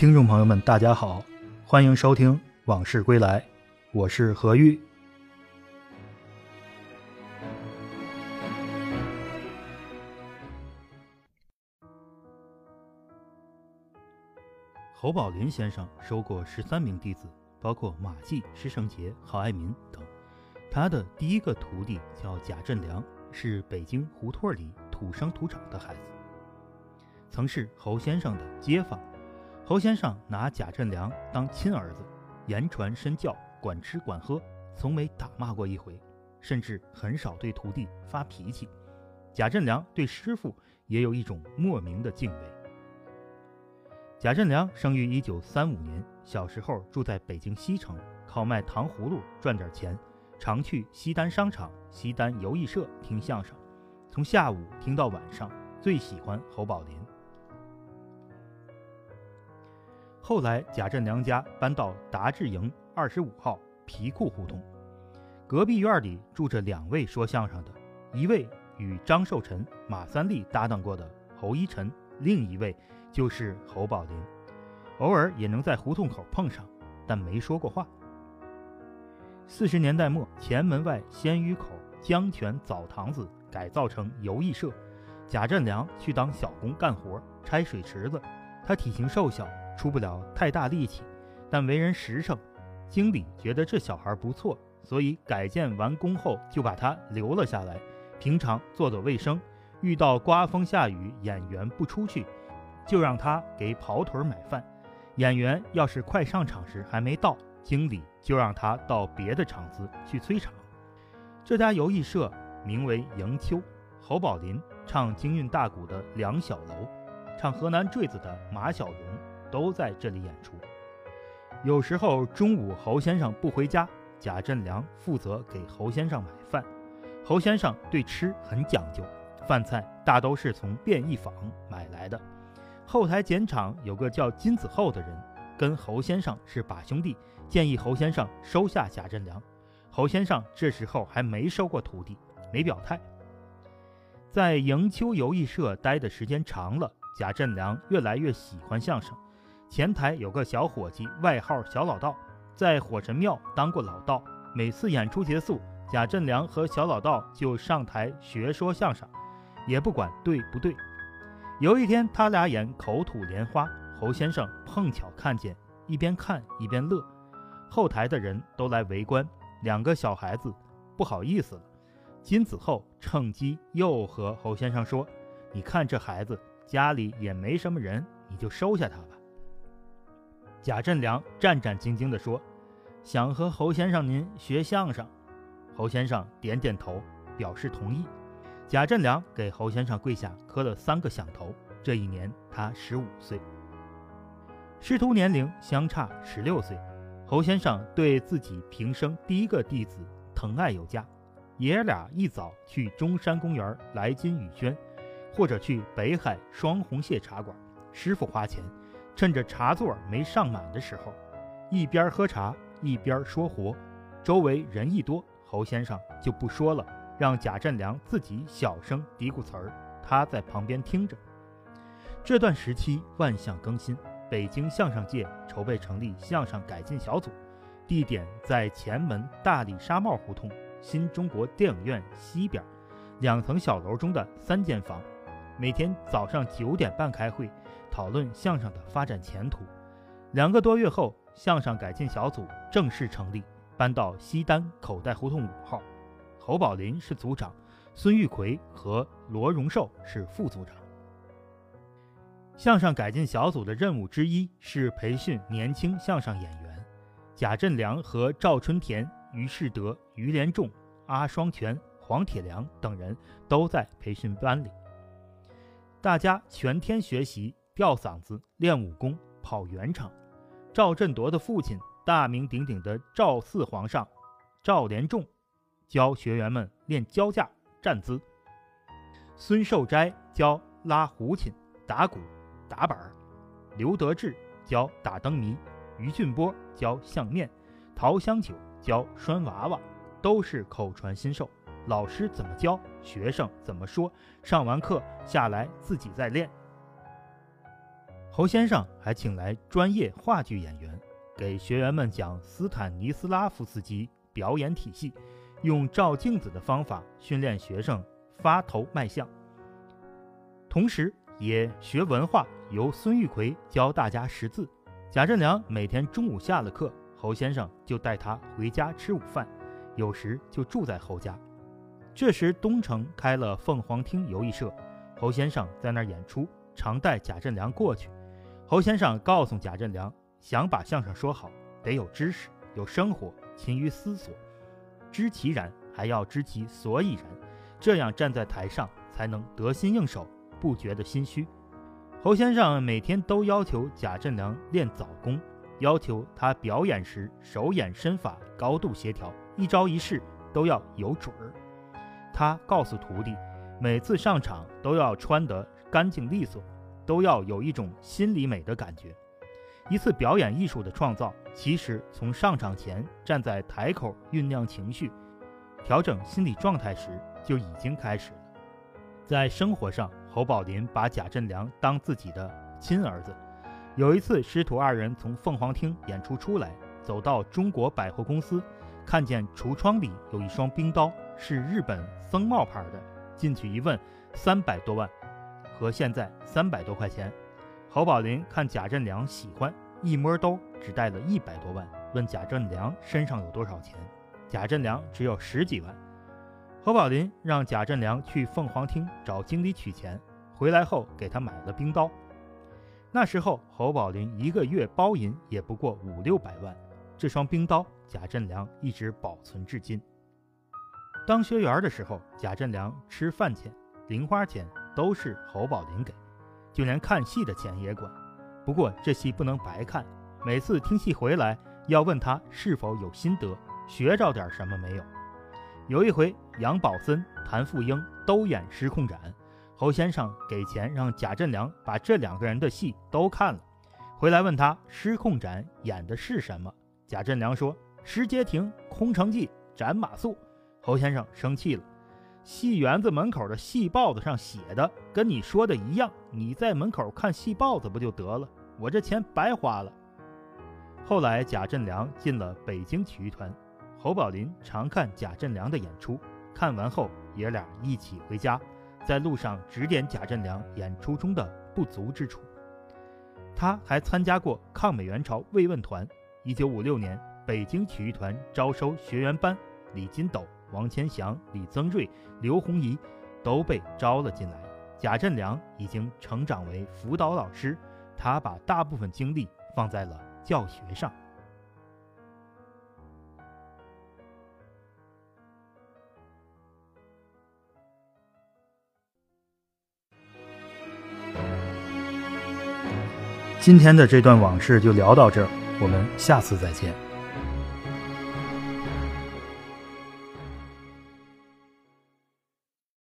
听众朋友们，大家好，欢迎收听《往事归来》，我是何玉。侯宝林先生收过十三名弟子，包括马季、施圣杰、郝爱民等。他的第一个徒弟叫贾振良，是北京胡同里土生土长的孩子，曾是侯先生的街坊。侯先生拿贾振良当亲儿子，言传身教，管吃管喝，从没打骂过一回，甚至很少对徒弟发脾气。贾振良对师傅也有一种莫名的敬畏。贾振良生于一九三五年，小时候住在北京西城，靠卖糖葫芦赚点钱，常去西单商场、西单游艺社听相声，从下午听到晚上，最喜欢侯宝林。后来，贾振良家搬到达志营二十五号皮库胡同，隔壁院里住着两位说相声的，一位与张寿臣、马三立搭档过的侯一晨，另一位就是侯宝林，偶尔也能在胡同口碰上，但没说过话。四十年代末，前门外鲜鱼口江泉澡堂子改造成游艺社，贾振良去当小工干活，拆水池子，他体型瘦小。出不了太大力气，但为人实诚。经理觉得这小孩不错，所以改建完工后就把他留了下来。平常做做卫生，遇到刮风下雨，演员不出去，就让他给跑腿买饭。演员要是快上场时还没到，经理就让他到别的场子去催场。这家游艺社名为迎秋，侯宝林唱京韵大鼓的梁小楼，唱河南坠子的马小荣。都在这里演出。有时候中午侯先生不回家，贾振良负责给侯先生买饭。侯先生对吃很讲究，饭菜大都是从便宜坊买来的。后台剪场有个叫金子厚的人，跟侯先生是把兄弟，建议侯先生收下贾振良。侯先生这时候还没收过徒弟，没表态。在迎秋游艺社待的时间长了，贾振良越来越喜欢相声。前台有个小伙计，外号小老道，在火神庙当过老道。每次演出结束，贾振良和小老道就上台学说相声，也不管对不对。有一天，他俩演口吐莲花，侯先生碰巧看见，一边看一边乐。后台的人都来围观，两个小孩子不好意思了。金子厚趁机又和侯先生说：“你看这孩子家里也没什么人，你就收下他。”贾振良战战兢兢地说：“想和侯先生您学相声。”侯先生点点头，表示同意。贾振良给侯先生跪下磕了三个响头。这一年他十五岁，师徒年龄相差十六岁。侯先生对自己平生第一个弟子疼爱有加，爷俩一早去中山公园来金雨轩，或者去北海双红蟹茶馆，师傅花钱。趁着茶座没上满的时候，一边喝茶一边说活。周围人一多，侯先生就不说了，让贾振良自己小声嘀咕词儿，他在旁边听着。这段时期万象更新，北京相声界筹备成立相声改进小组，地点在前门大理沙帽胡同新中国电影院西边，两层小楼中的三间房，每天早上九点半开会。讨论相声的发展前途。两个多月后，相声改进小组正式成立，搬到西单口袋胡同五号。侯宝林是组长，孙玉奎和罗荣寿是副组长。相声改进小组的任务之一是培训年轻相声演员。贾振良和赵春田、于世德、于连仲、阿双全、黄铁良等人都在培训班里。大家全天学习。吊嗓子练武功，跑圆场。赵振铎的父亲，大名鼎鼎的赵四皇上赵连仲，教学员们练交架站姿。孙寿斋教拉胡琴、打鼓、打板儿。刘德志教打灯谜，于俊波教相面，陶香九教拴娃娃，都是口传心授。老师怎么教，学生怎么说。上完课下来自己再练。侯先生还请来专业话剧演员，给学员们讲斯坦尼斯拉夫斯基表演体系，用照镜子的方法训练学生发头卖相，同时也学文化，由孙玉奎教大家识字。贾振良每天中午下了课，侯先生就带他回家吃午饭，有时就住在侯家。这时东城开了凤凰厅游艺社，侯先生在那儿演出，常带贾振良过去。侯先生告诉贾振良，想把相声说好，得有知识，有生活，勤于思索，知其然，还要知其所以然，这样站在台上才能得心应手，不觉得心虚。侯先生每天都要求贾振良练早功，要求他表演时手眼身法高度协调，一招一式都要有准儿。他告诉徒弟，每次上场都要穿得干净利索，都要有一种心里美的感觉。一次表演艺术的创造，其实从上场前站在台口酝酿情绪、调整心理状态时就已经开始了。在生活上，侯宝林把贾振良当自己的亲儿子。有一次，师徒二人从凤凰厅演出出来，走到中国百货公司，看见橱窗里有一双冰刀，是日本僧帽牌的。进去一问，三百多万，和现在三百多块钱。侯宝林看贾振良喜欢，一摸兜，只带了一百多万。问贾振良身上有多少钱，贾振良只有十几万。侯宝林让贾振良去凤凰厅找经理取钱，回来后给他买了冰刀。那时候侯宝林一个月包银也不过五六百万，这双冰刀贾振良一直保存至今。当学员的时候，贾振良吃饭钱、零花钱都是侯宝林给，就连看戏的钱也管。不过这戏不能白看，每次听戏回来要问他是否有心得，学着点什么没有。有一回，杨宝森、谭富英都演《失控斩》，侯先生给钱让贾振良把这两个人的戏都看了，回来问他《失控斩》演的是什么。贾振良说：“石阶亭、空城计、斩马谡。”侯先生生气了：“戏园子门口的戏报子上写的跟你说的一样，你在门口看戏报子不就得了？我这钱白花了。”后来，贾振良进了北京曲艺团。侯宝林常看贾振良的演出，看完后爷俩一起回家，在路上指点贾振良演出中的不足之处。他还参加过抗美援朝慰问团。一九五六年，北京曲艺团招收学员班，李金斗、王千祥、李增瑞、刘洪怡都被招了进来。贾振良已经成长为辅导老师，他把大部分精力放在了教学上。今天的这段往事就聊到这儿，我们下次再见。